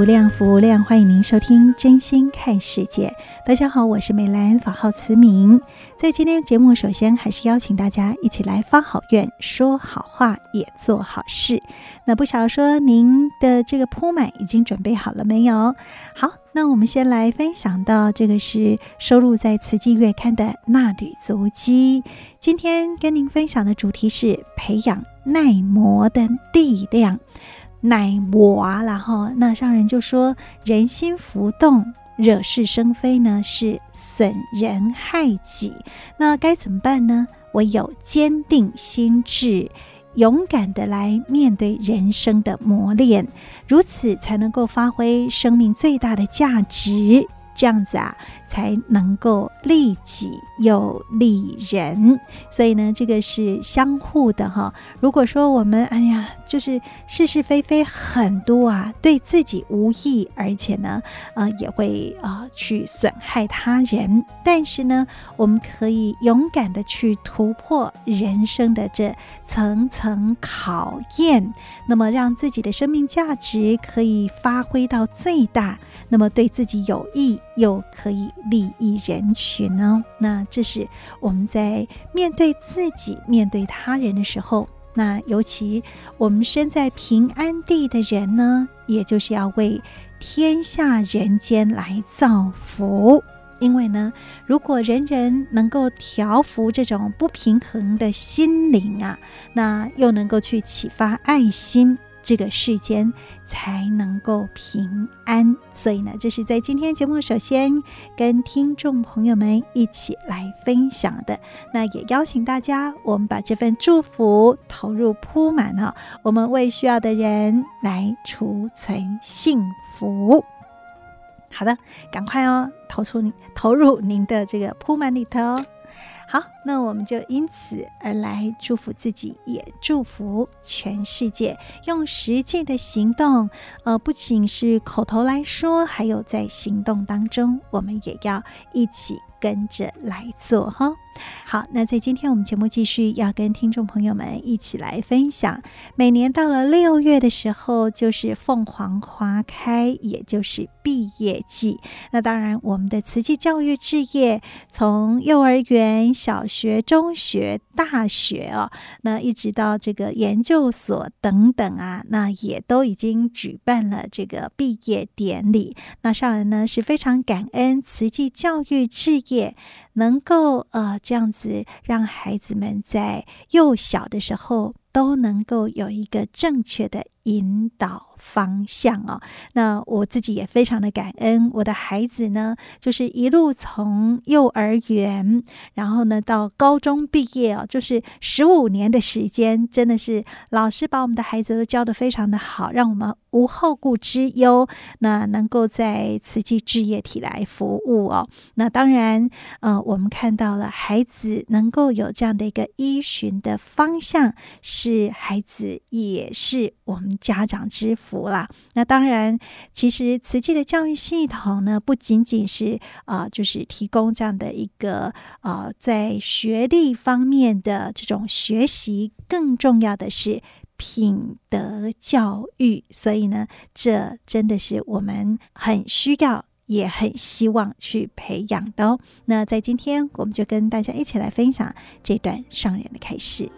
无量，福无量，欢迎您收听《真心看世界》。大家好，我是美兰，法号慈明。在今天节目，首先还是邀请大家一起来发好愿，说好话，也做好事。那不晓说您的这个铺满已经准备好了没有？好，那我们先来分享到这个是收录在《慈济月刊》的纳履足迹。今天跟您分享的主题是培养耐磨的力量。耐磨啊，然后那上人就说：人心浮动、惹是生非呢，是损人害己。那该怎么办呢？唯有坚定心志，勇敢的来面对人生的磨练，如此才能够发挥生命最大的价值。这样子啊，才能够利己又利人。所以呢，这个是相互的哈。如果说我们哎呀，就是是是非非很多啊，对自己无益，而且呢，呃，也会啊、呃、去损害他人。但是呢，我们可以勇敢的去突破人生的这层层考验，那么让自己的生命价值可以发挥到最大，那么对自己有益。又可以利益人群呢？那这是我们在面对自己、面对他人的时候，那尤其我们身在平安地的人呢，也就是要为天下人间来造福。因为呢，如果人人能够调服这种不平衡的心灵啊，那又能够去启发爱心。这个世间才能够平安，所以呢，这是在今天节目首先跟听众朋友们一起来分享的。那也邀请大家，我们把这份祝福投入铺满了，我们为需要的人来储存幸福。好的，赶快哦，投出您投入您的这个铺满里头。好，那我们就因此而来祝福自己，也祝福全世界，用实际的行动，呃，不仅是口头来说，还有在行动当中，我们也要一起。跟着来做哈，好，那在今天我们节目继续要跟听众朋友们一起来分享。每年到了六月的时候，就是凤凰花开，也就是毕业季。那当然，我们的慈济教育置业，从幼儿园、小学、中学、大学哦，那一直到这个研究所等等啊，那也都已经举办了这个毕业典礼。那上人呢是非常感恩慈济教育置业。能够呃这样子让孩子们在幼小的时候都能够有一个正确的引导方向哦，那我自己也非常的感恩我的孩子呢，就是一路从幼儿园，然后呢到高中毕业哦，就是十五年的时间，真的是老师把我们的孩子都教得非常的好，让我们无后顾之忧。那能够在慈济置业体来服务哦，那当然呃，我们看到了孩子能够有这样的一个依循的方向，是孩子也是我们家长之福。啦，那当然，其实慈济的教育系统呢，不仅仅是啊、就是提供这样的一个呃，在学历方面的这种学习，更重要的是品德教育。所以呢，这真的是我们很需要，也很希望去培养的哦。那在今天，我们就跟大家一起来分享这段上人的开示。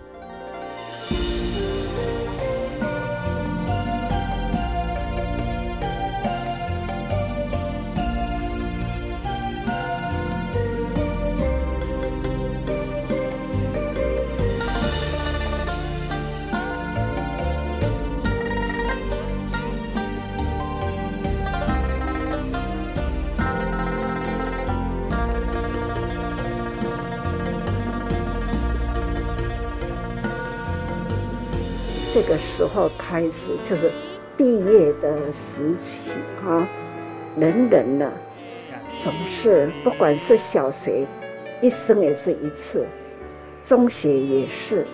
开始，就是毕业的时期啊，人人呢总是不管是小学，一生也是一次，中学也是，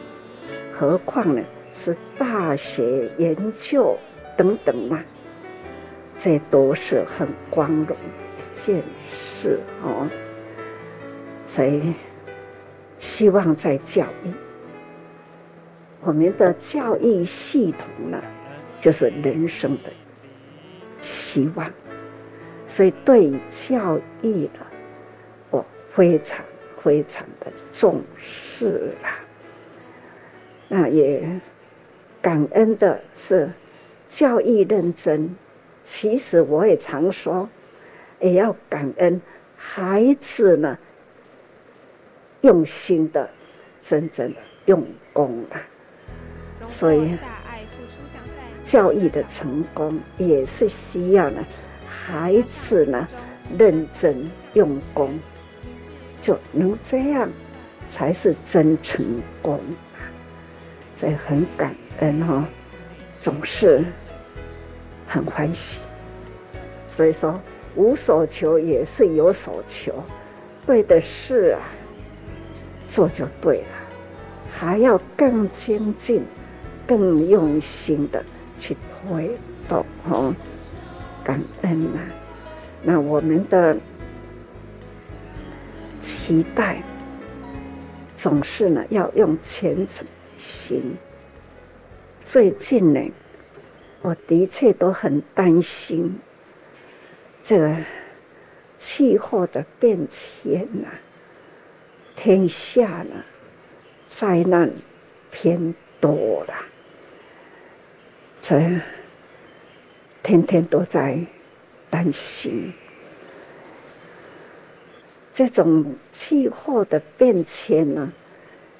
何况呢是大学研究等等嘛，这都是很光荣一件事哦。所以希望在教育，我们的教育系统呢，就是人生的希望，所以对教育呢，我非常。非常的重视啦，那也感恩的是教育认真。其实我也常说，也要感恩孩子呢，用心的、真正的用功的。所以，教育的成功也是需要呢，孩子呢认真用功。就能这样，才是真成功！所以很感恩哈，总是很欢喜。所以说，无所求也是有所求，对的事啊，做就对了，还要更精进、更用心的去推动哦。感恩呐，那我们的。期待总是呢，要用虔诚心。最近呢，我的确都很担心这个气候的变迁呐，天下呢灾难偏多了，这天天都在担心。这种气候的变迁呢，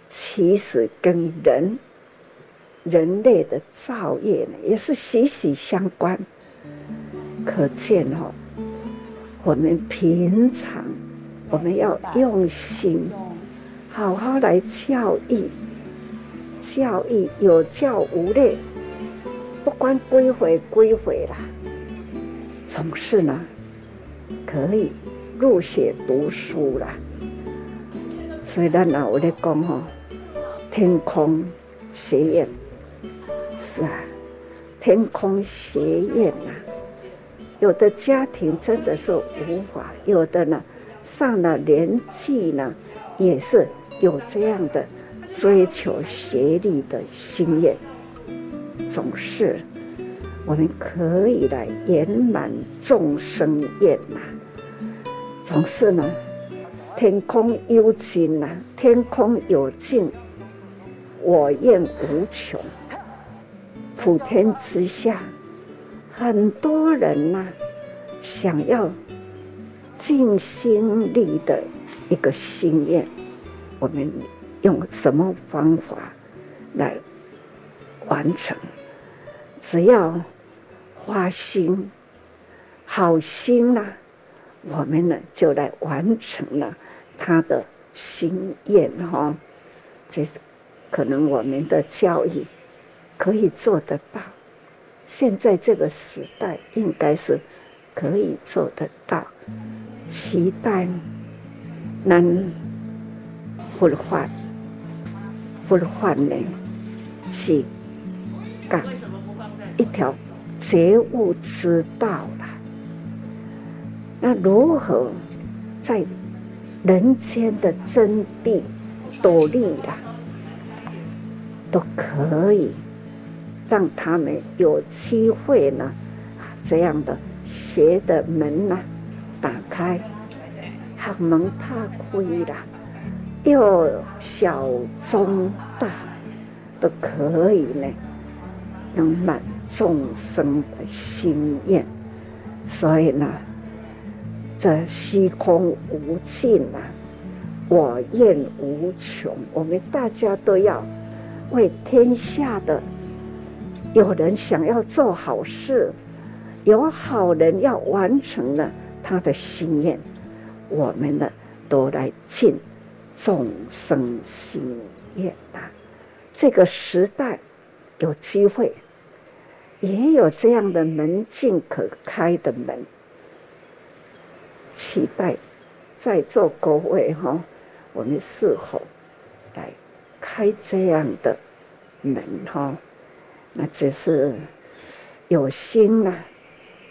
其实跟人、人类的造业呢，也是息息相关。可见哦，我们平常我们要用心，好好来教育，教育有教无类，不管归回归回啦，总是呢，可以。入学读书啦，所以咱老在讲吼，天空学院是啊，天空学院呐，有的家庭真的是无法，有的呢上了年纪呢，也是有这样的追求学历的心愿，总是我们可以来圆满众生愿呐。总是呢，天空有尽呐，天空有尽，我愿无穷。普天之下，很多人呐、想要尽心力的一个心愿，我们用什么方法来完成？只要花心，好心啦、我们呢，就来完成了他的心愿哈，这是可能我们的教育可以做得到。现在这个时代应该是可以做得到。期待能不换，不换呢，是讲一条觉悟之道了。那如何在人间的真谛努力啊，都可以让他们有机会呢？这样的学的门呐、啊，打开，学门打开了，又小中大都可以呢，能满众生的心愿，所以呢。这虚空无尽啊，我愿无穷。我们大家都要为天下的有人想要做好事，有好人要完成了他的心愿，我们呢都来尽众生心愿啊！这个时代有机会，也有这样的门禁可开的门，期待在座各位哈，我们是否来开这样的门哈？那只是有心呐、啊，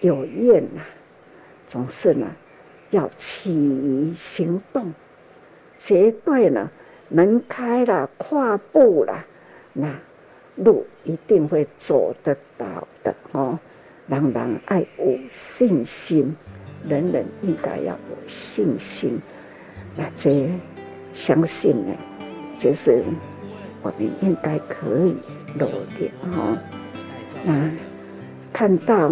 有愿呐、啊，总是呢，要起于行动，绝对呢，门开了，跨步了，那路一定会走得到的哦。人人爱有信心，人人应该要有信心。那这相信呢，就是我们应该可以。努力哈，那看到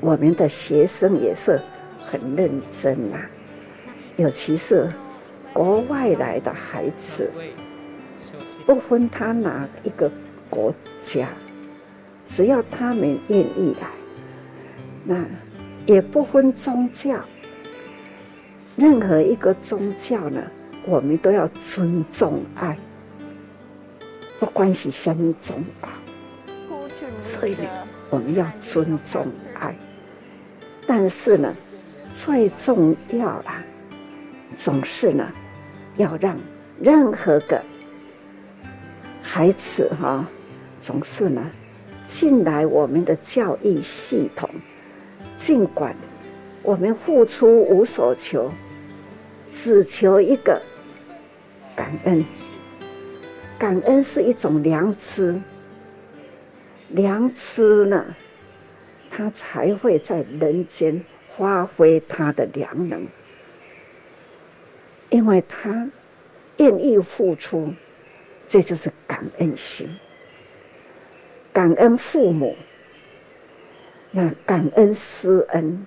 我们的学生也是很认真呐，尤其是国外来的孩子，不分他哪一个国家，只要他们愿意来，那也不分宗教，任何一个宗教呢，我们都要尊重爱。不管是什么宗教，所以呢，我们要尊重爱。但是呢，最重要啦，总是呢，要让任何个孩子哈，总是呢，进来我们的教育系统，尽管我们付出无所求，只求一个感恩。感恩是一种良知，良知呢，他才会在人间发挥他的良能，因为他愿意付出，这就是感恩心。感恩父母，那感恩师恩，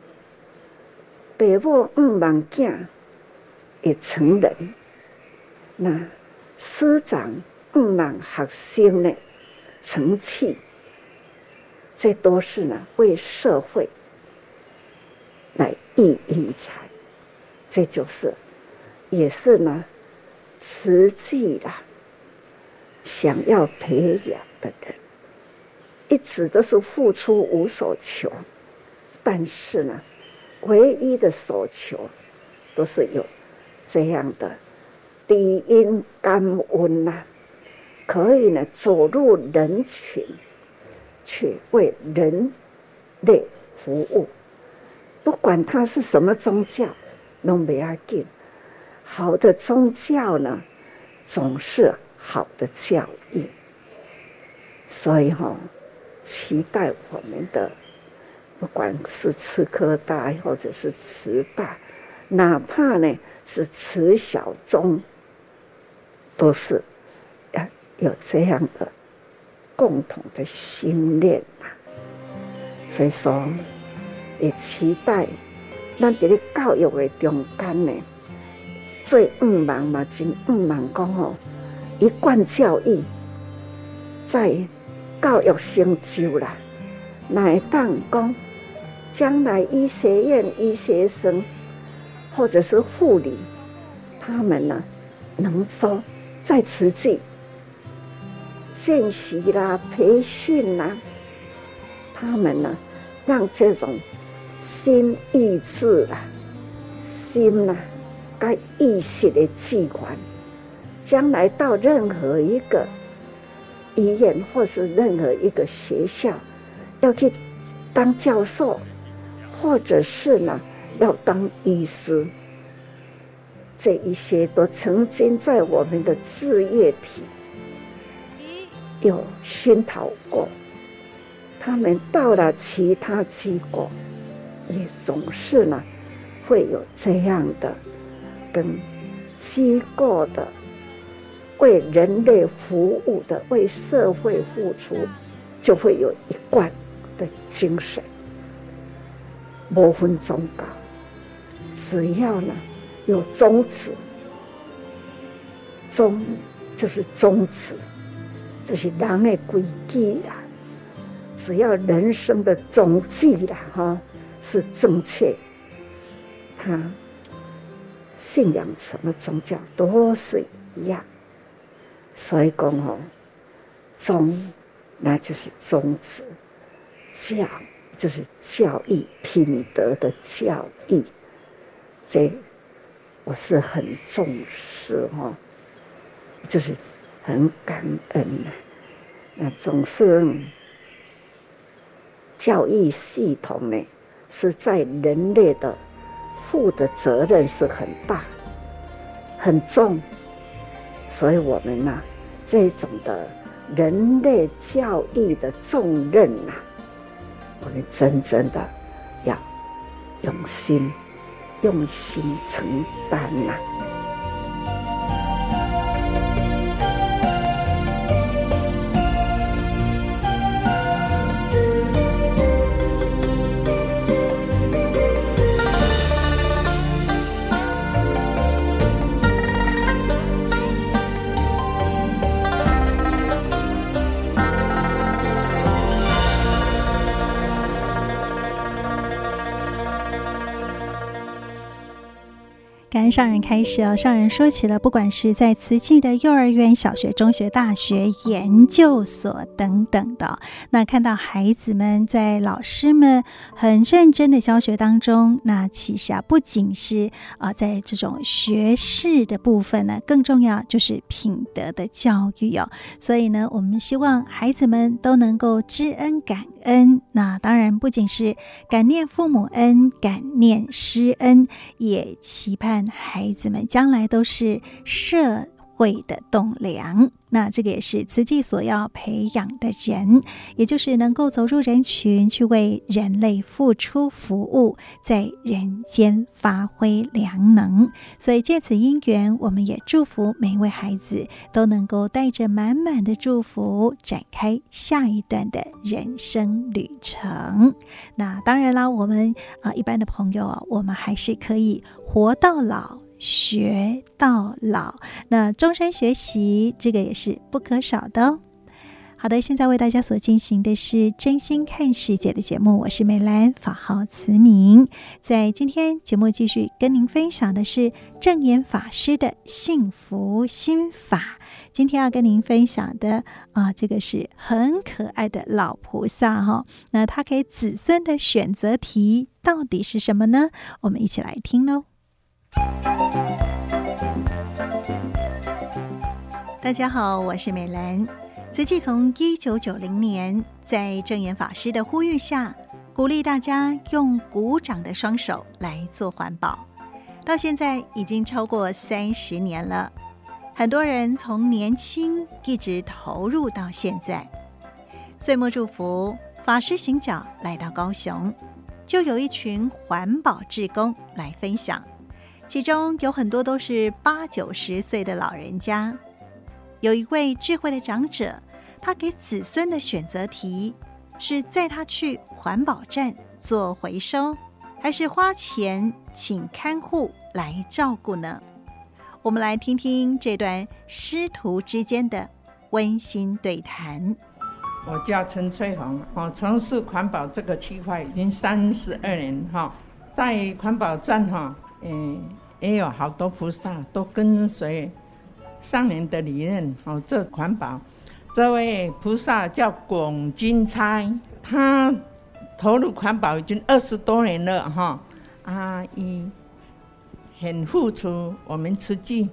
父母五万囝也成人，那师长。五万学生的成器，这都是呢为社会来育英才，这就是也是呢慈济啦，想要培养的人，一直都是付出无所求，但是呢，唯一的所求都是有这样的低音感恩呐。可以呢，走入人群，去为人类服务。不管他是什么宗教，都没要紧。好的宗教呢，总是好的教育。所以哈、期待我们的，不管是慈科大或者是慈大，哪怕呢是慈小中，都是要。有这样的共同的心念呐，所以说也期待咱在教育的中间呢，最五万嘛，真五万讲哦，一贯教育在教育成就啦，乃当讲将来医学院医学生或者是护理，他们呢能说在此际。见习啦，培训啦，他们呢，让这种心意志啦、心呐，该意识的器官，将来到任何一个医院或是任何一个学校，要去当教授，或者是呢，要当医师，这一些都曾经在我们的志业体。有熏陶过，他们到了其他机构，也总是呢，会有这样的跟机构的为人类服务的、为社会付出，就会有一贯的精神。不分宗教，只要呢有宗旨，宗就是宗旨。这是人的规矩啦，只要人生的总计啦，哈，是正确，他信仰什么宗教都是一样。所以讲吼宗那就是宗旨教就是教育品德的教育这我是很重视哦就是很感恩那总是教育系统呢是在人类的负的责任是很大很重。所以我们呢，这种的人类教育的重任呐，我们真正的要用心用心承担呐。上人开始哦，上人说起了，不管是在慈济的幼儿园、小学、中学、大学、研究所等等的，那看到孩子们在老师们很认真的教学当中，那其实啊不仅是啊在这种学士的部分呢，更重要就是品德的教育哦，所以呢我们希望孩子们都能够知恩感恩。那当然不仅是感念父母恩，感念师恩，也期盼。孩子们将来都是社。会的栋梁，那这个也是慈济所要培养的人，也就是能够走入人群，去为人类付出服务，在人间发挥良能。所以借此因缘，我们也祝福每一位孩子都能够带着满满的祝福展开下一段的人生旅程。那当然啦，我们啊一般的朋友啊，我们还是可以活到老。学到老，那终身学习这个也是不可少的哦。好的，现在为大家所进行的是真心看世界的节目，我是美兰法号慈明。在今天节目继续跟您分享的是正言法师的幸福心法。今天要跟您分享的啊，这个是很可爱的老菩萨哈。那他给子孙的选择题到底是什么呢？我们一起来听喽。大家好，我是美兰。慈济从一九九零年在正言法师的呼吁下，鼓励大家用鼓掌的双手来做环保，到现在已经超过三十年了。很多人从年轻一直投入到现在。岁末祝福法师行脚来到高雄，就有一群环保志工来分享。其中有很多都是八九十岁的老人家。有一位智慧的长者他给子孙的选择题是载他去环保站做回收还是花钱请看护来照顾呢？我们来听听这段师徒之间的温馨对谈。我叫陈翠红我从事环保这个区块已经三十二年哈在环保站哈嗯也有好多菩萨都跟随上人的理念好做环保，这位菩萨叫广金钗，他投入环保已经二十多年了哈，阿一很付出，我们慈济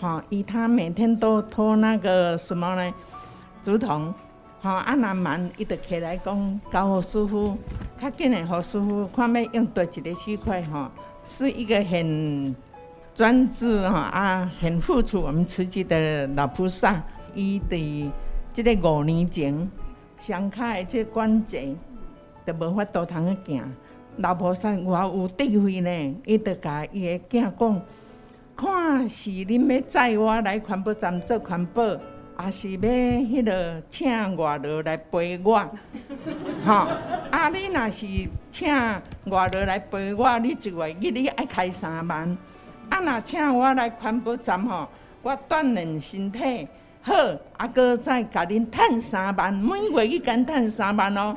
哈，以他每天都拖那个什么呢竹筒哈，阿南蛮一直起来讲，搞好舒服，他见了好舒服，看要用多几个区块哈，是一个很。专注哈啊，很付出。我们慈济的老菩萨，伊伫即个五年前，双脚的即关节都无法度通去行。老菩萨我有智慧呢，伊就甲伊的囝讲：，看是恁要载我来环保站做环保，还是要迄个请外头来陪我？吼、啊，你若是请外头来陪我，你就会，你你爱开三万。啊，若请我来环保站吼，我锻炼身体。好，啊，哥再甲恁趁三万，每月去跟趁三万哦，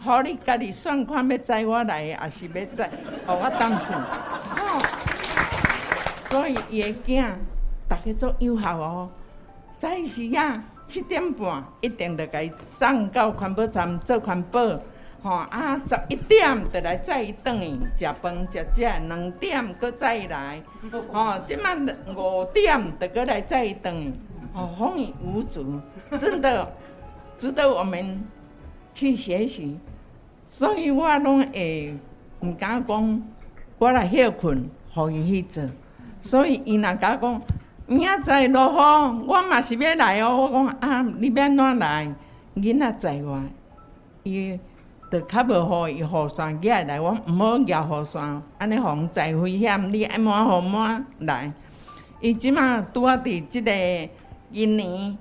互你家己算款要载我来，还是要载，互我当成。吼，所以伊的囝，逐个做有效哦，早时啊七点半一定着甲伊送到环保站做环保。吼啊！十一点就来载转去食饭食食，两点搁再来。吼，即满五点就搁来载转去。吼，风雨无阻，真的值得我们去学习。所以我拢会毋敢讲，我来休困，互伊去做。所以伊若甲讲，明仔载落雨，我嘛是要来哦。我讲啊，你要安怎来？囡仔载我，伊。就较无好伊雨伞举来，我毋好举雨伞，安尼防灾危险。你爱满好满来。伊即马拄啊伫即个今年，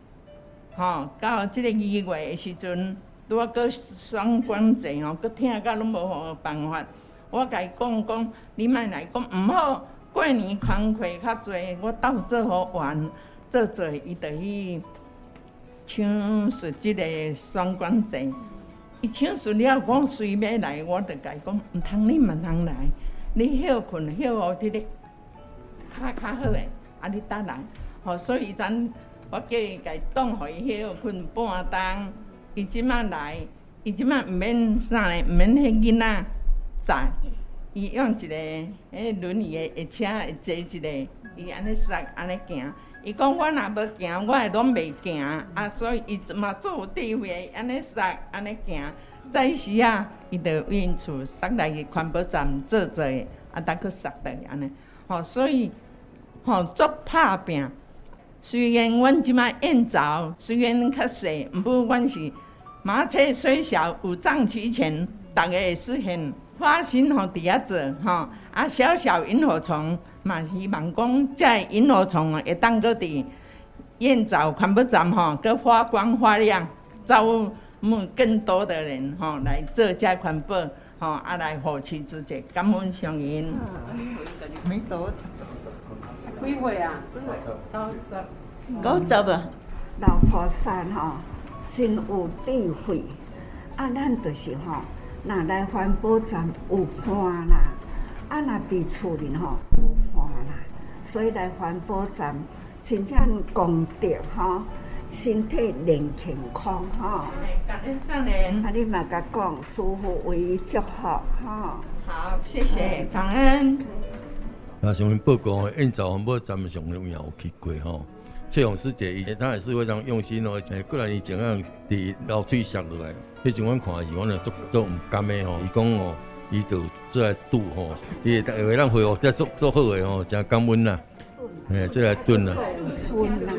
吼，到即个二月诶时阵，拄啊搁双关节吼，搁疼甲拢无好办法。我甲伊讲讲，你莫来讲毋好，过年工课较济，我斗做好玩，做做伊着去抢是即个双关节。伊请辞了，讲随要来，我就甲伊讲，毋通你毋通来，你休困休互伫咧较较好诶，啊你倒来，吼，所以咱我叫伊甲伊当互伊休困半冬，伊即满来，伊即满毋免啥咧，毋免迄囡仔载，伊用一个迄轮椅诶车会坐一个，伊安尼塞安尼行。伊讲我若无行，我会拢袂行，啊，所以伊嘛做有智慧，安尼塞，安尼行。早时啊，伊就因厝塞来去环保站坐坐，啊，当去塞倒安尼。吼，所以吼做拍拼。虽然阮即摆燕巢虽然较细，毋过阮是马车虽小，五脏齐全，逐个会实现。花心吼伫遐做，吼啊小小萤火虫。嘛，希望讲在萤火虫会当个伫燕巢环保站吼，个发光发亮，招募更多的人吼来做这环保吼，啊来扶持自己，感恩上人。没多，几岁啊？九十啊。老菩萨吼真有智慧，啊，咱就是吼，若来环保站有伴啦，啊，若伫厝里吼。所以来环保站真正功德吼，身体练健康吼。感恩上人。啊，你嘛甲讲，师父为伊祝福吼。好，谢谢，感恩。啊，向您报告，因早环保站上有有去过吼。翠红师姐以前她也是非常用心哦，诶，过来伊怎样伫楼梯上落来，迄阵阮看的时，阮也足足毋甘的吼。伊讲哦。伊就做来拄吼，伊会会让会哦，再做做好诶吼，真感恩呐。诶，做来炖呐。春啦，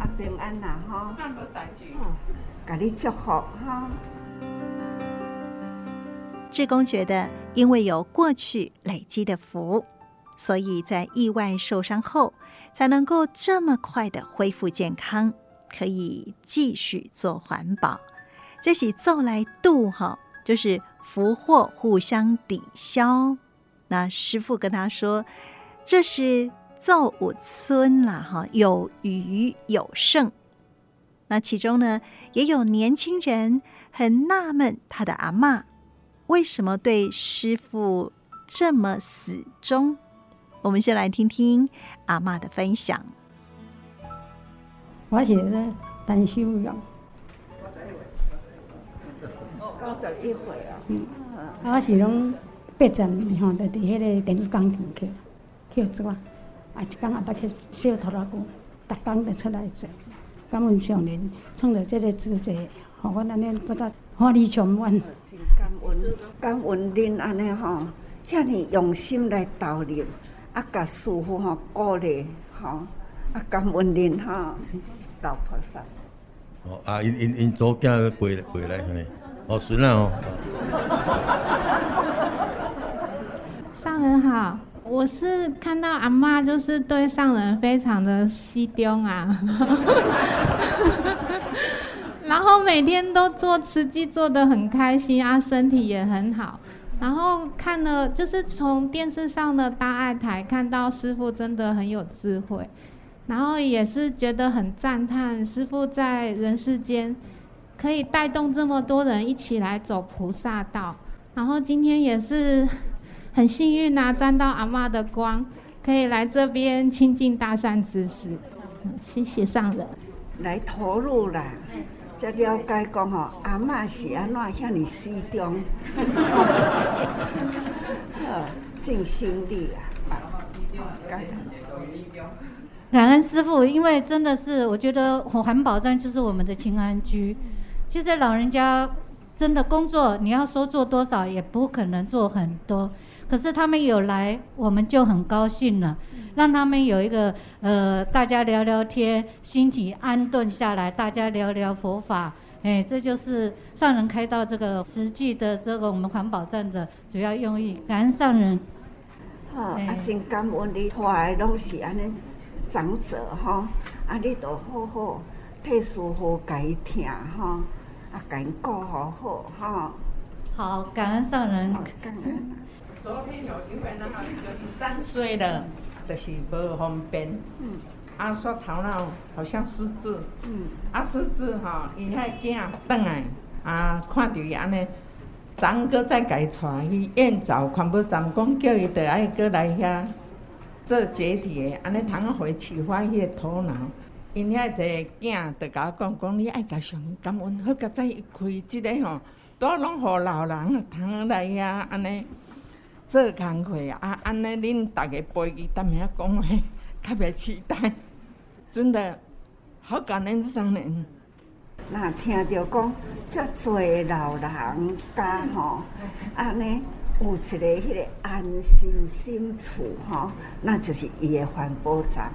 啊平安啦吼，哦，甲你祝福哈。志工觉得，因为有过去累积的福，所以在意外受伤后，才能够这么快的恢复健康，可以继续做环保。这是做来度哈，就是。福祸互相抵消，那师傅跟他说：“这是造物村啦，哈，有余有剩。”那其中呢，也有年轻人很纳闷，他的阿嬷为什么对师傅这么死忠？我们先来听听阿嬷的分享。我是咧陈秀荣。九十一岁啊！嗯，我是拢八十年吼，就伫迄个电子工厂去去做，啊，一工也捌去小拖拉库，逐工就出来做。感恩上人创造这个职业，互阮安尼做得法力充满。真感恩，感恩恁安尼吼，遐尼用心来投入，啊，甲师傅吼鼓励吼，啊，感恩恁吼，老菩萨。哦，啊，因因因祖囝过过来安尼。哦，是那哦。上人好，我是看到阿嬷就是对上人非常的西丢啊，然后每天都做慈济做得很开心啊，身体也很好。然后看了就是从电视上的大爱台看到师傅真的很有智慧，然后也是觉得很赞叹师傅在人世间。可以带动这么多人一起来走菩萨道，然后今天也是很幸运呐、啊，沾到阿嬷的光，可以来这边亲近大善知识。谢谢上人。来投入啦，才了解讲吼，阿嬷是安怎遐尔始终，呵，尽心力啊，感恩，感恩师父，因为真的是，我觉得环保站就是我们的清安居。其实老人家真的工作，你要说做多少，也不可能做很多。可是他们有来，我们就很高兴了。让他们有一个呃，大家聊聊天，心情安顿下来，大家聊聊佛法，哎，这就是上人开到这个实际的这个我们环保站的主要用意。感恩上人。好，啊，真感恩你，话拢是安尼长者哈，啊，你都好好替师父甲伊听哈，啊，甲伊顾好好哈。好，感恩上人。感恩。昨天有一位呢，九十三岁的。就是无方便，嗯，啊，说头脑好像失智，嗯，啊，失智吼，伊遐囝转来，啊，看到伊安尼，昨个再改带去验走环保站，讲叫伊得爱搁来遐做解体的，安尼通回启发伊个头脑。因遐个囝得甲我讲，讲你爱甲上感恩，好甲再开即个吼，都拢互老人通来遐安尼。做工课啊，安尼恁大家陪伊，当面讲话，特别期待，真的好感恩上人。那听到讲，遮济老人家吼，安尼有一个迄个安心心处吼，那就是伊个环保站。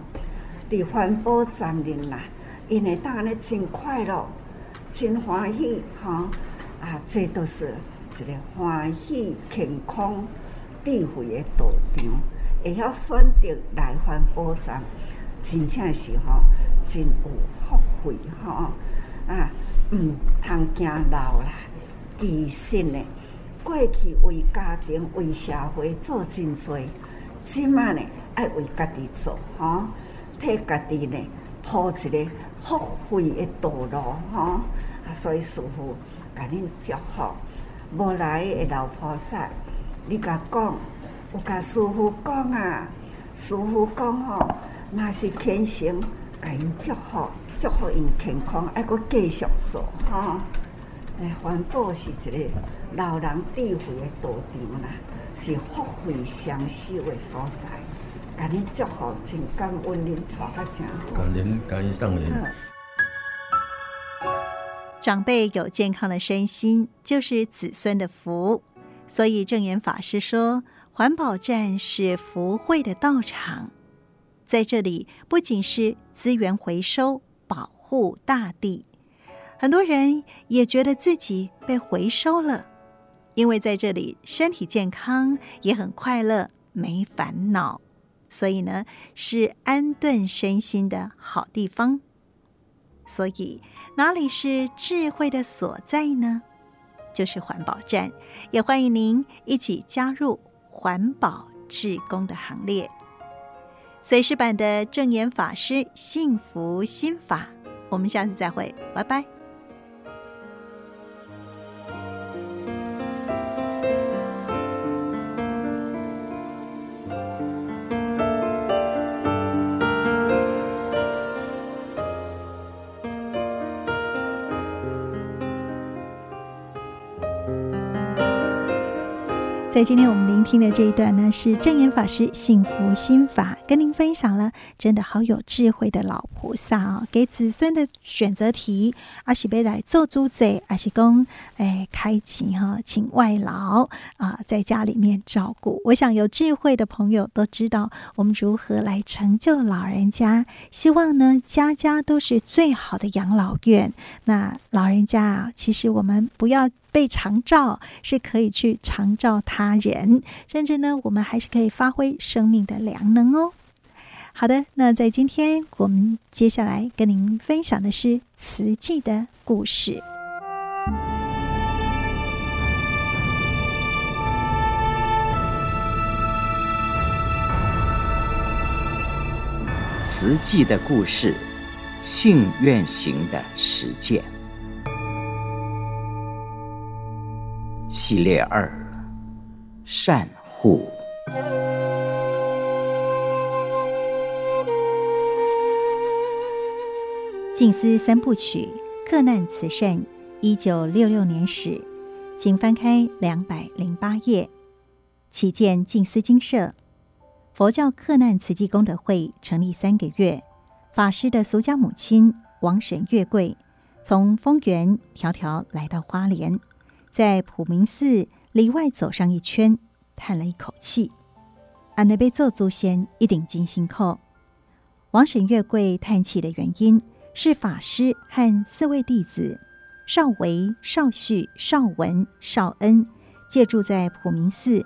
伫环保站里啦，因会当安尼真快乐，真欢喜吼，啊，这都是一个欢喜健康。智慧的道场，会晓选择来环保站，真正是吼，真有福气吼啊！毋，通惊老啦，其实呢，过去为家庭、为社会做真多，即马呢爱为家己做吼，替家己呢铺一个福慧的道路吼啊！所以师父甲恁祝福，无来的老菩萨。你甲讲，有甲师父讲啊，师父讲吼，嘛是虔诚，甲因祝福，祝福因健康，还佫继续做吼。诶，环保是一个老人智慧的道场啦，是福慧双修的所在。甲恁祝福，真感恩恁带甲真好。感恩感恩上人。长辈有健康的身心，就是子孙的福。所以正言法师说，环保站是福慧的道场，在这里不仅是资源回收、保护大地，很多人也觉得自己被回收了，因为在这里身体健康，也很快乐，没烦恼，所以呢，是安顿身心的好地方。所以哪里是智慧的所在呢？就是环保站，也欢迎您一起加入环保志工的行列。随时版的证言法师幸福心法，我们下次再会，拜拜。在今天我们聆听的这一段呢，是正言法师幸福心法，跟您分享了真的好有智慧的老菩萨啊、哦，给子孙的选择题，阿是要来做主宰，阿是讲哎开启哈，请外劳啊，在家里面照顾。我想有智慧的朋友都知道我们如何来成就老人家，希望呢家家都是最好的养老院。那老人家啊，其实我们不要。被长照是可以去长照他人，甚至呢，我们还是可以发挥生命的良能哦。好的，那在今天我们接下来跟您分享的是慈济的故事。慈济的故事，信愿行的实践。系列二：善护。静思三部曲克难慈善，一九六六年始，请翻开两百零八页。起建静思精舍，佛教克难慈济功德会成立三个月，法师的俗家母亲王沈月桂从丰原迢迢来到花莲，在普明寺里外走上一圈，叹了一口气：“安那被做祖先一顶金星扣。”王沈月桂叹气的原因是法师和四位弟子少维、少旭、少文、少恩借住在普明寺。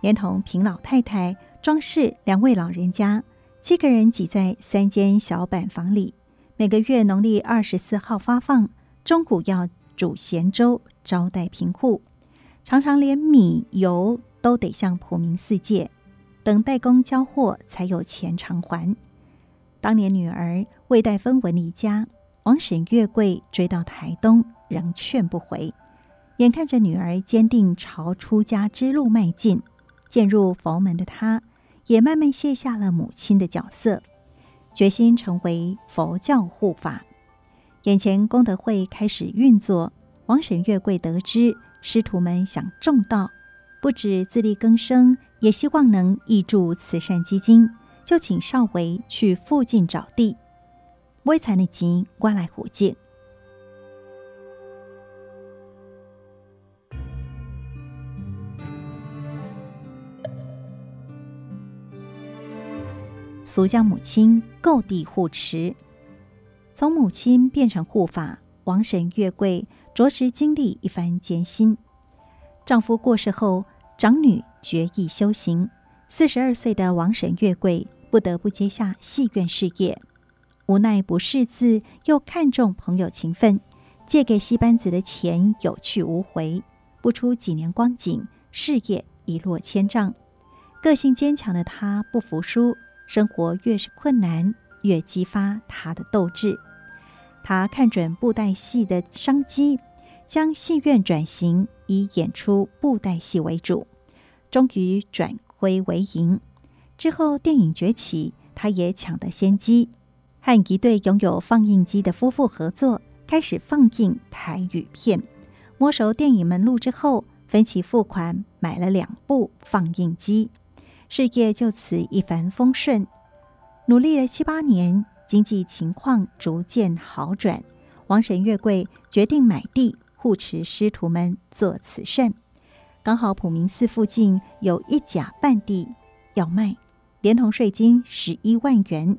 连同平老太太、庄氏两位老人家，七个人挤在三间小板房里。每个月农历二十四号发放，中午要煮咸粥招待贫户，常常连米油都得向普明寺借，等代工交货才有钱偿还。当年女儿未带分文离家，王沈月桂追到台东，仍劝不回。眼看着女儿坚定朝出家之路迈进。渐入佛门的他，也慢慢卸下了母亲的角色，决心成为佛教护法。眼前功德会开始运作，王沈月桂得知师徒们想种道，不止自力更生，也希望能挹注慈善基金，就请少维去附近找地，买田的钱我来负责。俗家母亲购地护持，从母亲变成护法，王沈月桂着实经历一番艰辛。丈夫过世后，长女决意修行。四十二岁的王沈月桂不得不接下戏院事业，无奈不识字，又看重朋友情分，借给戏班子的钱有去无回。不出几年光景，事业一落千丈。个性坚强的他不服输。生活越是困难，越激发他的斗志。他看准布袋戏的商机，将戏院转型，以演出布袋戏为主，终于转亏为盈。之后电影崛起，他也抢得先机，和一对拥有放映机的夫妇合作，开始放映台语片。摸熟电影门路之后，分期付款买了两部放映机。事业就此一帆风顺，努力了七八年，经济情况逐渐好转。王神月桂决定买地护持师徒们做慈善。刚好普明寺附近有一甲半地要卖，连同税金十一万元，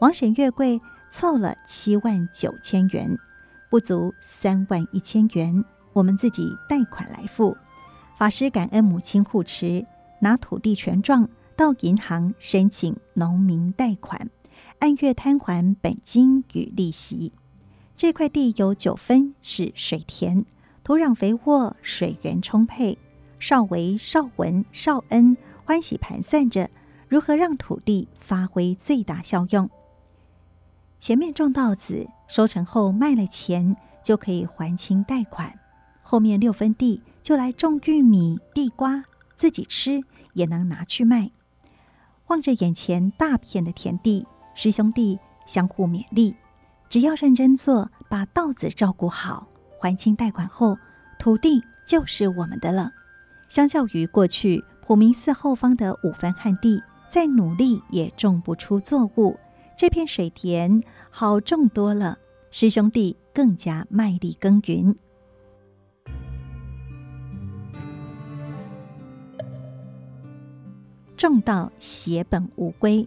王沈月桂凑了七万九千元，不足三万一千元，我们自己贷款来付。法师感恩母亲护持。拿土地权状到银行申请农民贷款，按月摊还本金与利息。这块地有九分是水田，土壤肥沃，水源充沛。少维、少文、少恩欢喜盘算着如何让土地发挥最大效用。前面种稻子，收成后卖了钱就可以还清贷款；后面六分地就来种玉米、地瓜。自己吃也能拿去卖。望着眼前大片的田地，师兄弟相互勉励：只要认真做，把稻子照顾好，还清贷款后，土地就是我们的了。相较于过去普明寺后方的五分旱地，再努力也种不出作物，这片水田好种多了。师兄弟更加卖力耕耘。种稻血本无归。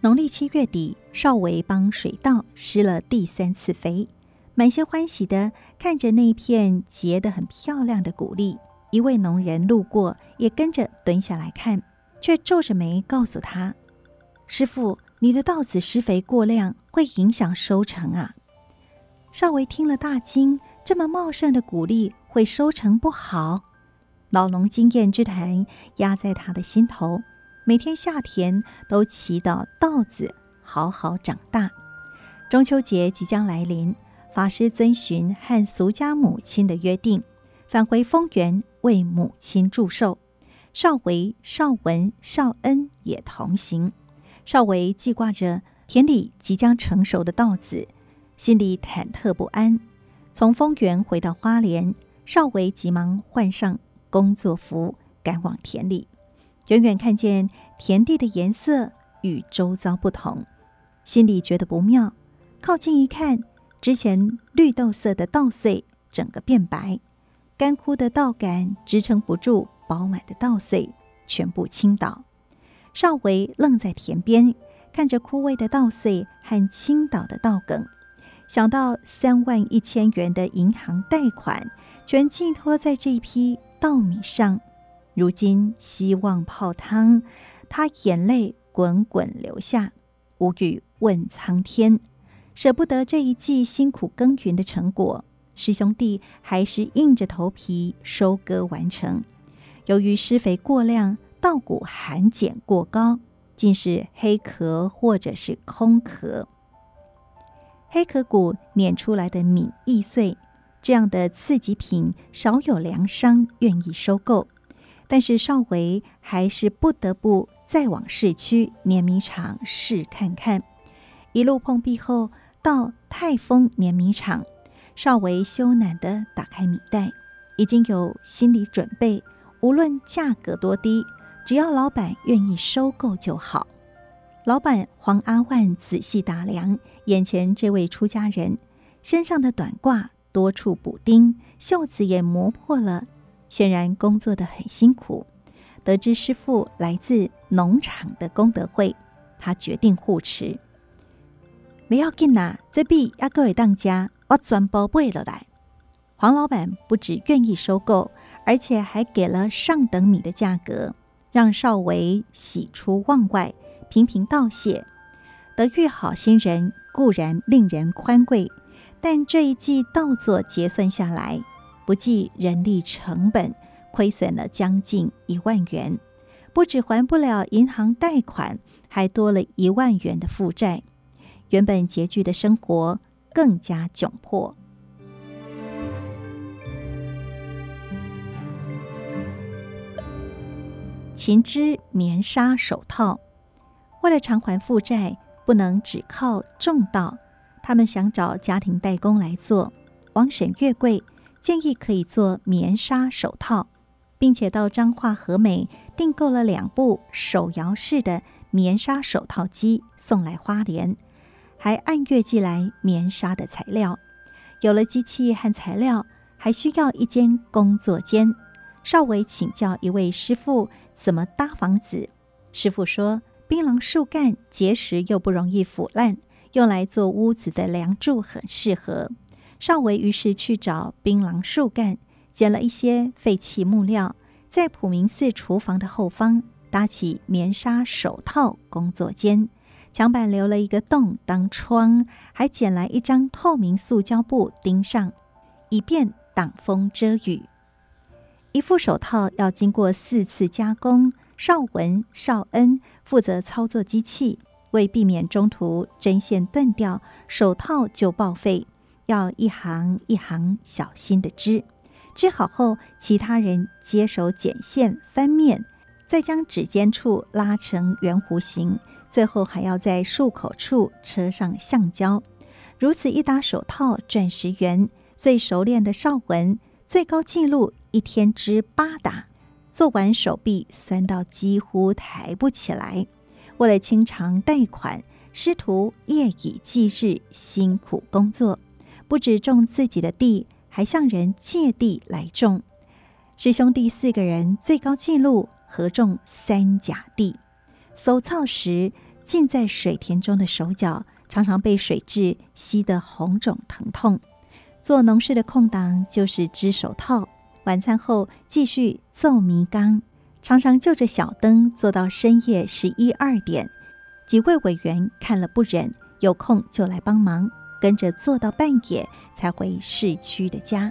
农历七月底，少维帮水稻施了第三次肥，满心欢喜的看着那片结得很漂亮的谷粒。一位农人路过，也跟着蹲下来看，却皱着眉告诉他：“师傅，你的稻子施肥过量，会影响收成啊。”少维听了大惊：“这么茂盛的谷粒会收成不好？”老农经验之谈压在他的心头，每天下田都祈祷稻子好好长大。中秋节即将来临，法师遵循和俗家母亲的约定，返回丰原为母亲祝寿。少维、少文、少恩也同行。少维记挂着田里即将成熟的稻子，心里忐忑不安。从丰原回到花莲，少维急忙换上工作服，赶往田里。远远看见田地的颜色与周遭不同，心里觉得不妙。靠近一看，之前绿豆色的稻穗整个变白，干枯的稻杆支撑不住饱满的稻穗，全部倾倒。少维愣在田边，看着枯萎的稻穗和倾倒的稻梗，想到三万一千元的银行贷款全寄托在这批稻米上，如今希望泡汤，他眼泪滚滚流下，无语问苍天。舍不得这一季辛苦耕耘的成果，师兄弟还是硬着头皮收割完成。由于施肥过量，稻谷含碱过高，竟是黑壳或者是空壳。黑壳谷碾出来的米易碎，这样的次级品少有粮商愿意收购。但是少维还是不得不再往市区碾米厂试看看。一路碰壁后，到泰丰碾米厂，少维羞赧地打开米袋，已经有心理准备，无论价格多低，只要老板愿意收购就好。老板黄阿万仔细打量眼前这位出家人，身上的短褂多处补丁，袖子也磨破了，显然工作得很辛苦。得知师傅来自农场的功德会，他决定护持。不要紧呐，这笔也各位当家，我全部买了来。黄老板不只愿意收购，而且还给了上等米的价格，让少维喜出望外，频频道谢。得遇好心人固然令人宽贵，但这一季稻作结算下来，不计人力成本，亏损了将近一万元，不止还不了银行贷款，还多了一万元的负债。原本拮据的生活更加窘迫。秦织棉纱手套，为了偿还负债，不能只靠种稻，他们想找家庭代工来做。王婶越贵，建议可以做棉纱手套，并且到彰化和美订购了两部手摇式的棉纱手套机，送来花莲。还按月寄来棉纱的材料，有了机器和材料，还需要一间工作间。少维请教一位师傅怎么搭房子，师傅说：槟榔树干结实又不容易腐烂，用来做屋子的梁柱很适合。少维于是去找槟榔树干，捡了一些废弃木料，在普明寺厨房的后方搭起棉纱手套工作间。墙板留了一个洞当窗，还捡来一张透明塑胶布钉上，以便挡风遮雨。一副手套要经过四次加工，少文、少恩负责操作机器，为避免中途针线断掉，手套就报废，要一行一行小心地织。织好后，其他人接手剪线、翻面，再将指尖处拉成圆弧形。最后还要在束口处车上橡胶，如此一搭手套赚十元。最熟练的少文，最高纪录一天织八打，做完手臂酸到几乎抬不起来。为了清偿贷款，师徒夜以继日辛苦工作，不止种自己的地，还向人借地来种。师兄弟四个人最高纪录合种三甲地。搜草时，浸在水田中的手脚常常被水蛭吸得红肿疼痛。做农事的空档就是织手套，晚餐后继续奏米缸，常常就着小灯做到深夜十一二点。几位委员看了不忍，有空就来帮忙，跟着做到半夜才回市区的家。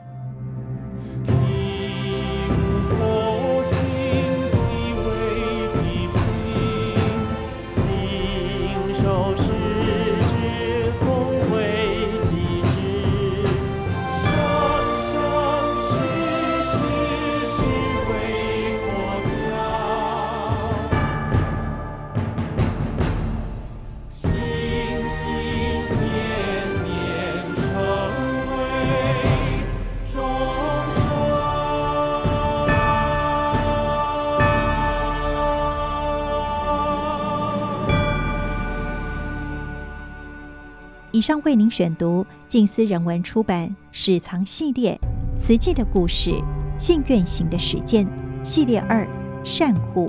以上为您选读静思人文出版《史藏系列·慈济的故事》信愿行的实践系列二善护。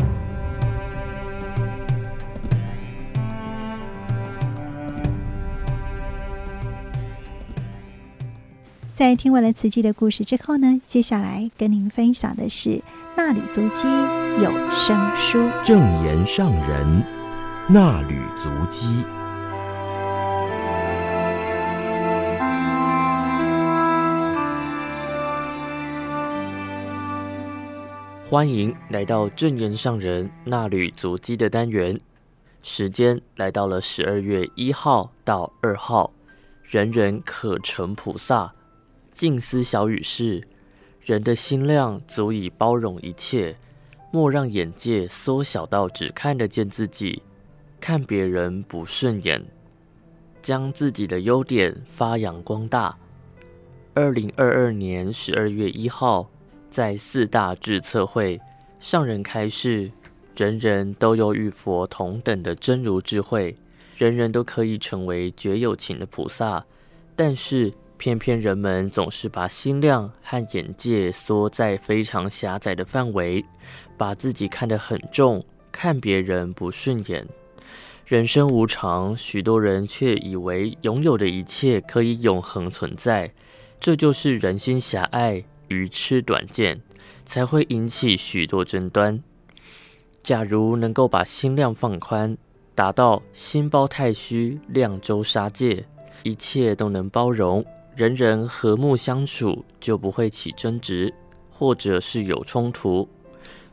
在听完了慈济的故事之后呢，接下来跟您分享的是纳履足迹有声书。证言上人纳履足迹。欢迎来到证严上人衲履足迹的单元，时间来到了十二月一号到二号，人人可成菩萨。静思小语是：人的心量足以包容一切，莫让眼界缩小到只看得见自己，看别人不顺眼，将自己的优点发扬光大。二零二二年十二月一号，在四大智测会，上人开示：人人都有与佛同等的真如智慧，人人都可以成为绝有情的菩萨，但是。偏偏人们总是把心量和眼界缩在非常狭窄的范围，把自己看得很重，看别人不顺眼。人生无常，许多人却以为拥有的一切可以永恒存在，这就是人心狭隘、愚痴短见，才会引起许多争端。假如能够把心量放宽，达到心包太虚、量周沙界，一切都能包容。人人和睦相处，就不会起争执，或者是有冲突。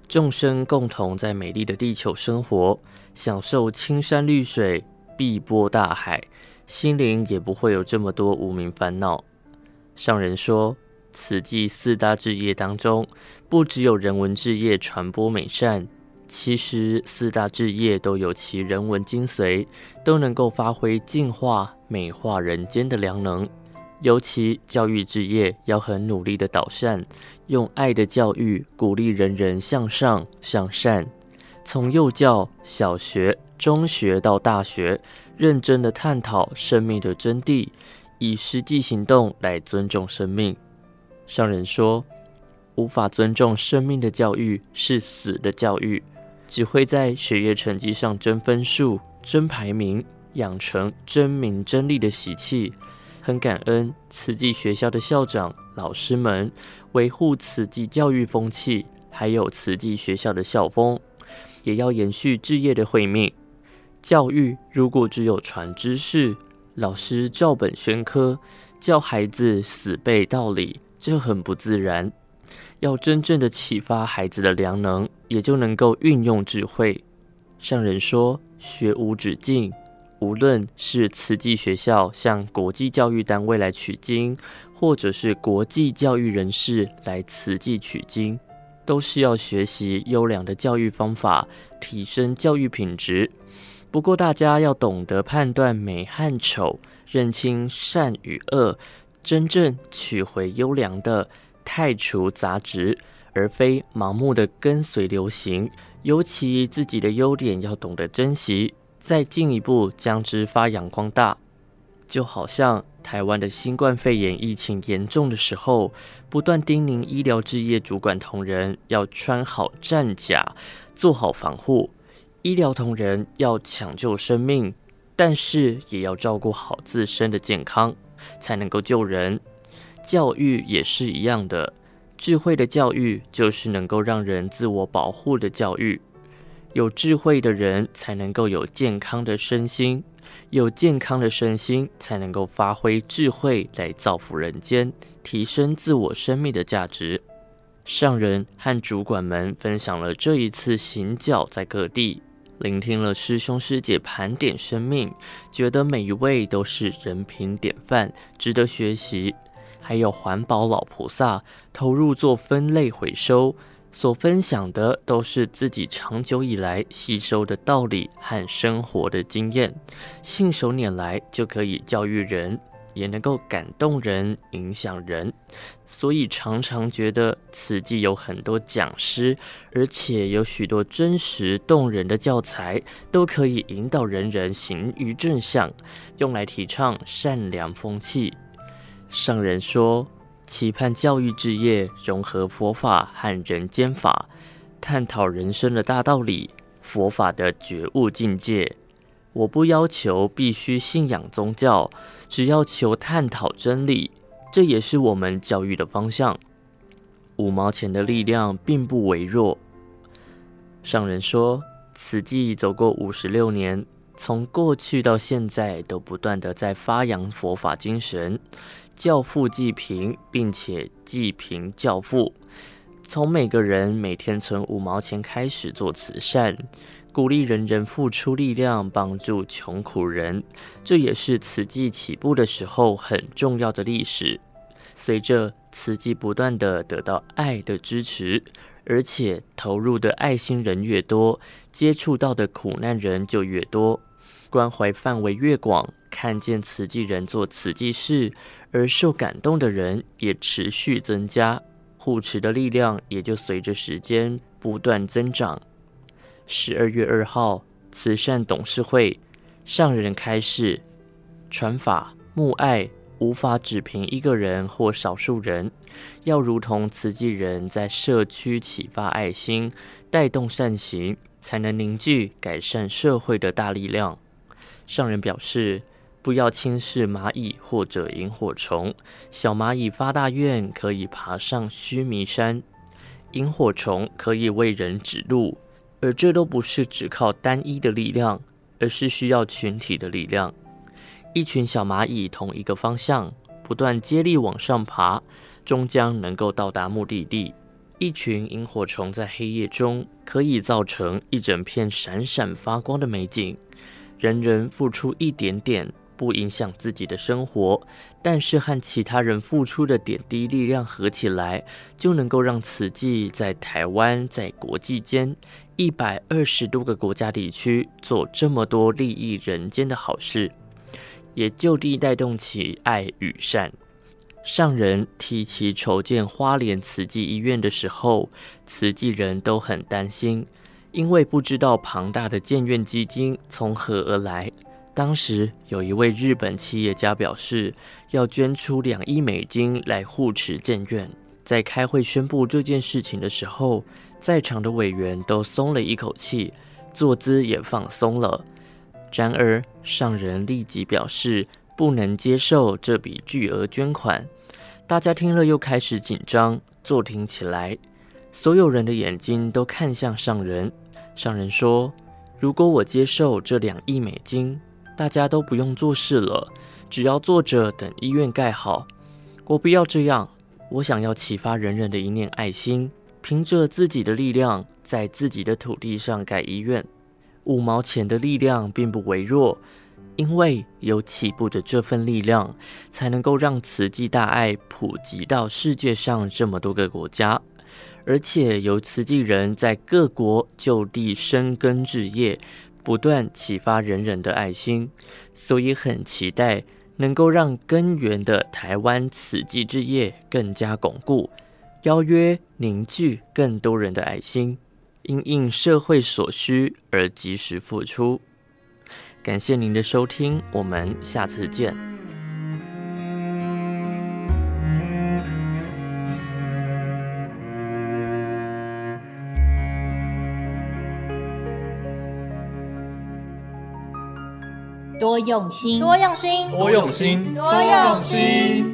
众生共同在美丽的地球生活，享受青山绿水、碧波大海，心灵也不会有这么多无名烦恼。上人说，慈济四大志业当中，不只有人文志业传播美善，其实四大志业都有其人文精髓，都能够发挥净化、美化人间的良能。尤其教育志业要很努力的导善，用爱的教育鼓励人人向上向善，从幼教、小学、中学到大学，认真的探讨生命的真谛，以实际行动来尊重生命。上人说，无法尊重生命的教育是死的教育，只会在学业成绩上争分数、争排名，养成争名争利的习气。很感恩慈济学校的校长、老师们维护慈济教育风气，还有慈济学校的校风，也要延续志业的慧命。教育如果只有传知识，老师照本宣科，教孩子死背道理，这很不自然。要真正的启发孩子的良能，也就能够运用智慧。上人说：“学无止境。”无论是慈济学校向国际教育单位来取经，或者是国际教育人士来慈济取经，都是要学习优良的教育方法，提升教育品质。不过，大家要懂得判断美和丑，认清善与恶，真正取回优良的，汰除杂质，而非盲目的跟随流行。尤其自己的优点要懂得珍惜。再进一步将之发扬光大，就好像台湾的新冠肺炎疫情严重的时候，不断叮咛医疗置业主管同仁要穿好战甲，做好防护。医疗同仁要抢救生命，但是也要照顾好自身的健康，才能够救人。教育也是一样的，智慧的教育就是能够让人自我保护的教育。有智慧的人才能够有健康的身心，有健康的身心才能够发挥智慧来造福人间，提升自我生命的价值。上人和主管们分享了这一次行脚在各地，聆听了师兄师姐盘点生命，觉得每一位都是人品典范，值得学习。还有环保老菩萨投入做分类回收。所分享的都是自己长久以来吸收的道理和生活的经验，信手拈来就可以教育人，也能够感动人、影响人，所以常常觉得慈济有很多讲师，而且有许多真实动人的教材，都可以引导人人行于正向，用来提倡善良风气。上人说，期盼教育志业融合佛法和人间法，探讨人生的大道理，佛法的觉悟境界。我不要求必须信仰宗教，只要求探讨真理，这也是我们教育的方向。五毛钱的力量并不微弱。上人说，此际走过五十六年，从过去到现在，都不断地在发扬佛法精神，教富济贫，并且济贫教富。从每个人每天存五毛钱开始做慈善。鼓励人人付出力量，帮助穷苦人，这也是慈济起步的时候很重要的历史。随着慈济不断地得到爱的支持，而且投入的爱心人越多，接触到的苦难人就越多，关怀范围越广，看见慈济人做慈济事而受感动的人也持续增加，护持的力量也就随着时间不断增长。十二月二号，慈善董事会上人开示，传法慕爱无法只凭一个人或少数人，要如同慈济人在社区启发爱心，带动善行，才能凝聚改善社会的大力量。上人表示，不要轻视蚂蚁或者萤火虫，小蚂蚁发大愿可以爬上须弥山，萤火虫可以为人指路。而这都不是只靠单一的力量，而是需要群体的力量。一群小蚂蚁同一个方向不断接力往上爬，终将能够到达目的地。一群萤火虫在黑夜中可以造成一整片闪闪发光的美景。人人付出一点点。不影响自己的生活，但是和其他人付出的点滴力量合起来，就能够让慈济在台湾、在国际间一百二十多个国家地区做这么多利益人间的好事，也就地带动起爱与善。上人提起筹建花莲慈济医院的时候，慈济人都很担心，因为不知道庞大的建院基金从何而来。当时有一位日本企业家表示要捐出两亿美金来护持建院。在开会宣布这件事情的时候，在场的委员都松了一口气，坐姿也放松了。然而上人立即表示不能接受这笔巨额捐款，大家听了又开始紧张，坐挺起来。所有人的眼睛都看向上人。上人说：“如果我接受这两亿美金。”大家都不用做事了，只要坐着等医院盖好。我不要这样，我想要启发人人的一念爱心，凭着自己的力量，在自己的土地上盖医院。五毛钱的力量并不微弱，因为有起步的这份力量，才能够让慈济大爱普及到世界上这么多个国家，而且由慈济人在各国就地生根置业。不断启发人人的爱心，所以很期待能够让根源的台湾慈济之业更加巩固，邀约凝聚更多人的爱心，因应社会所需而及时付出。感谢您的收听，我们下次见。多用心，多用心，多用心，多用心。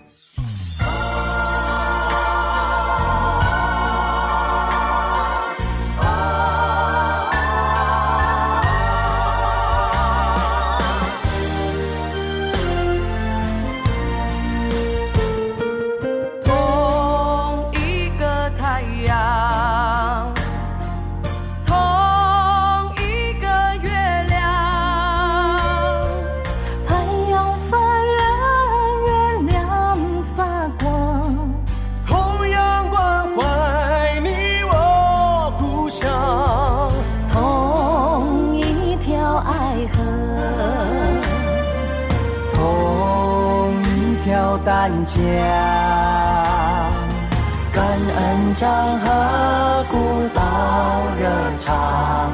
感恩江河古道热肠，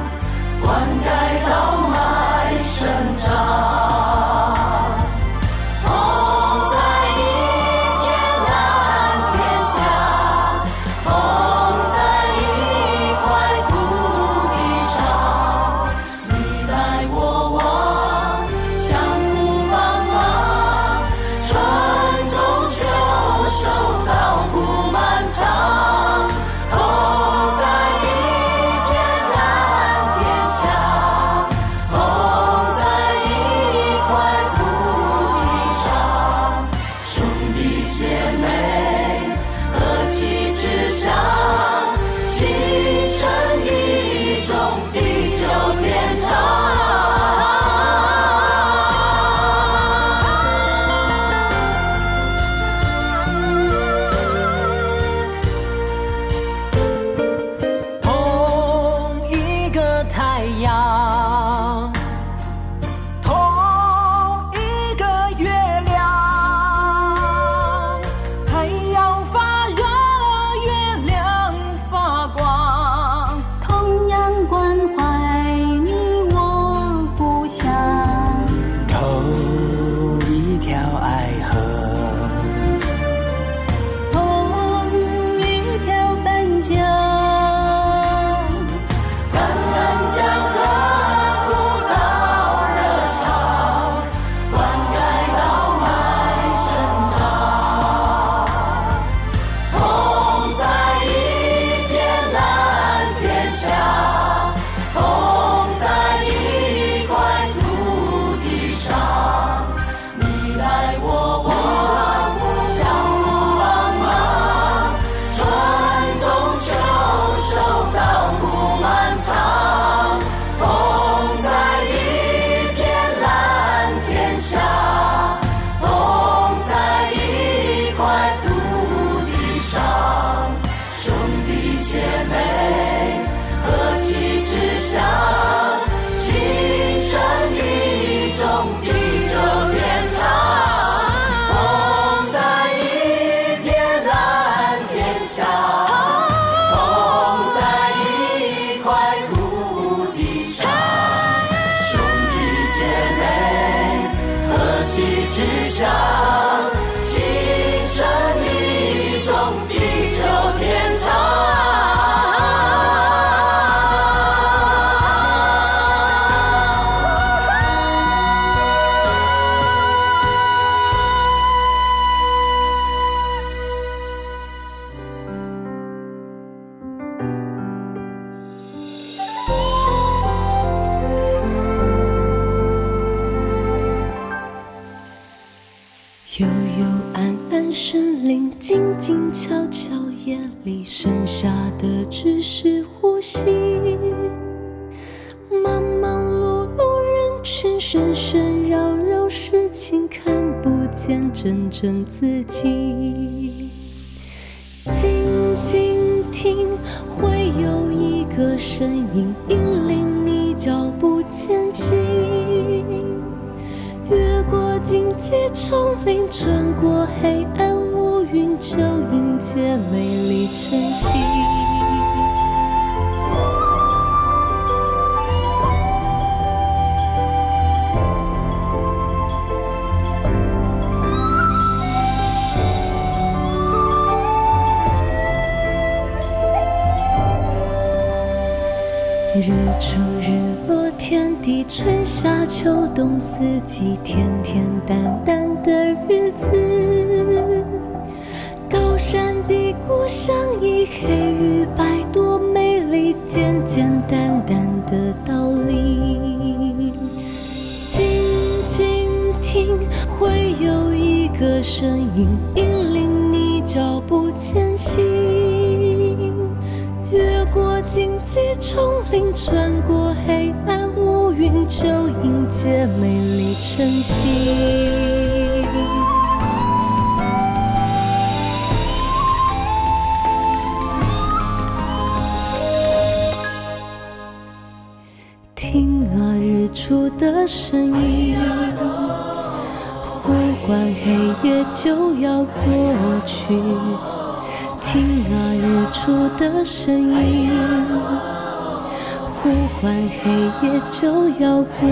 剩自己，静静听，会有一个声音引领你脚步前行。越过荆棘丛林，穿过黑暗乌云，就迎接美丽晨曦。地春夏秋冬四季，恬恬淡淡的日子。高山低谷相依，黑与白多美丽，简简单单的道理。静静听，会有一个声音引领你脚步前行。越过荆棘丛林，穿过黑云就迎接美丽晨曦。听啊日出的声音呼唤黑夜就要过去。听啊日出的声音。呼唤，黑夜就要过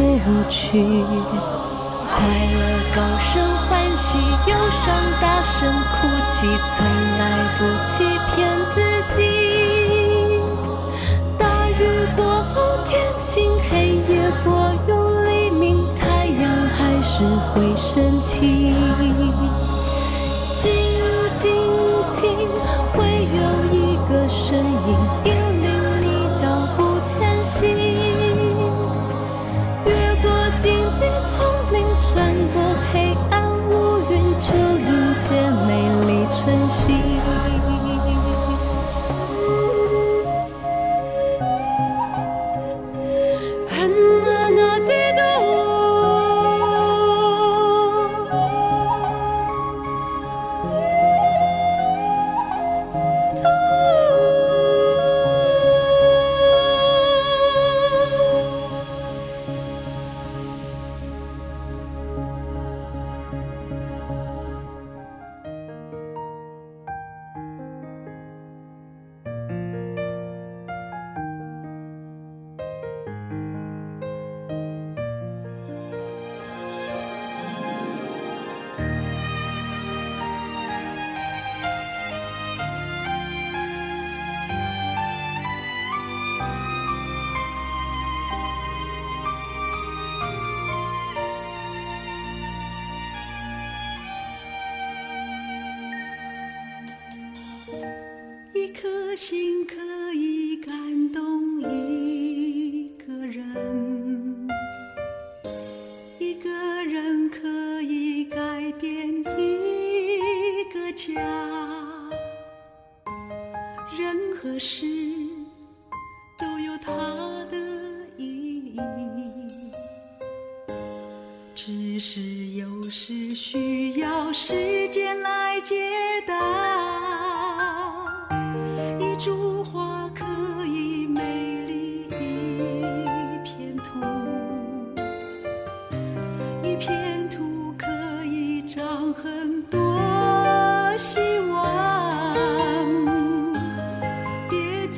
去。快乐高声欢喜，忧伤大声哭泣，从来不欺骗自己。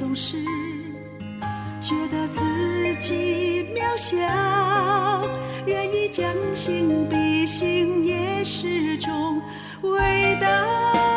总是觉得自己渺小愿意将心比心也是种伟大。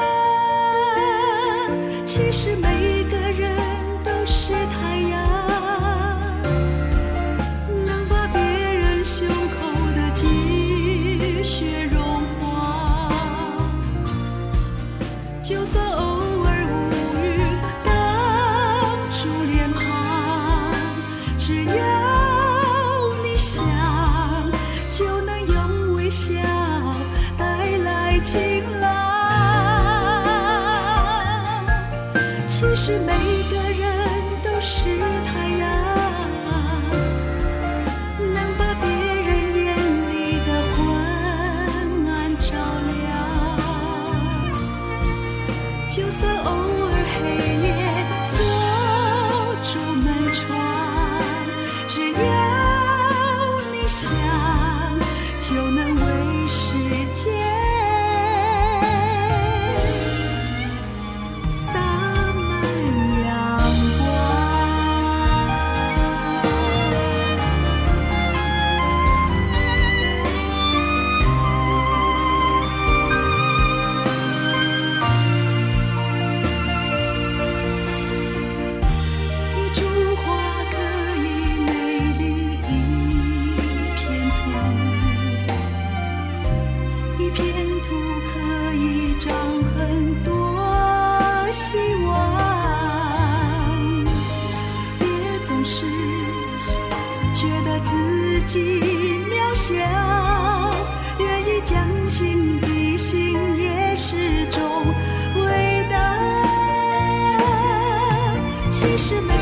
其实，没。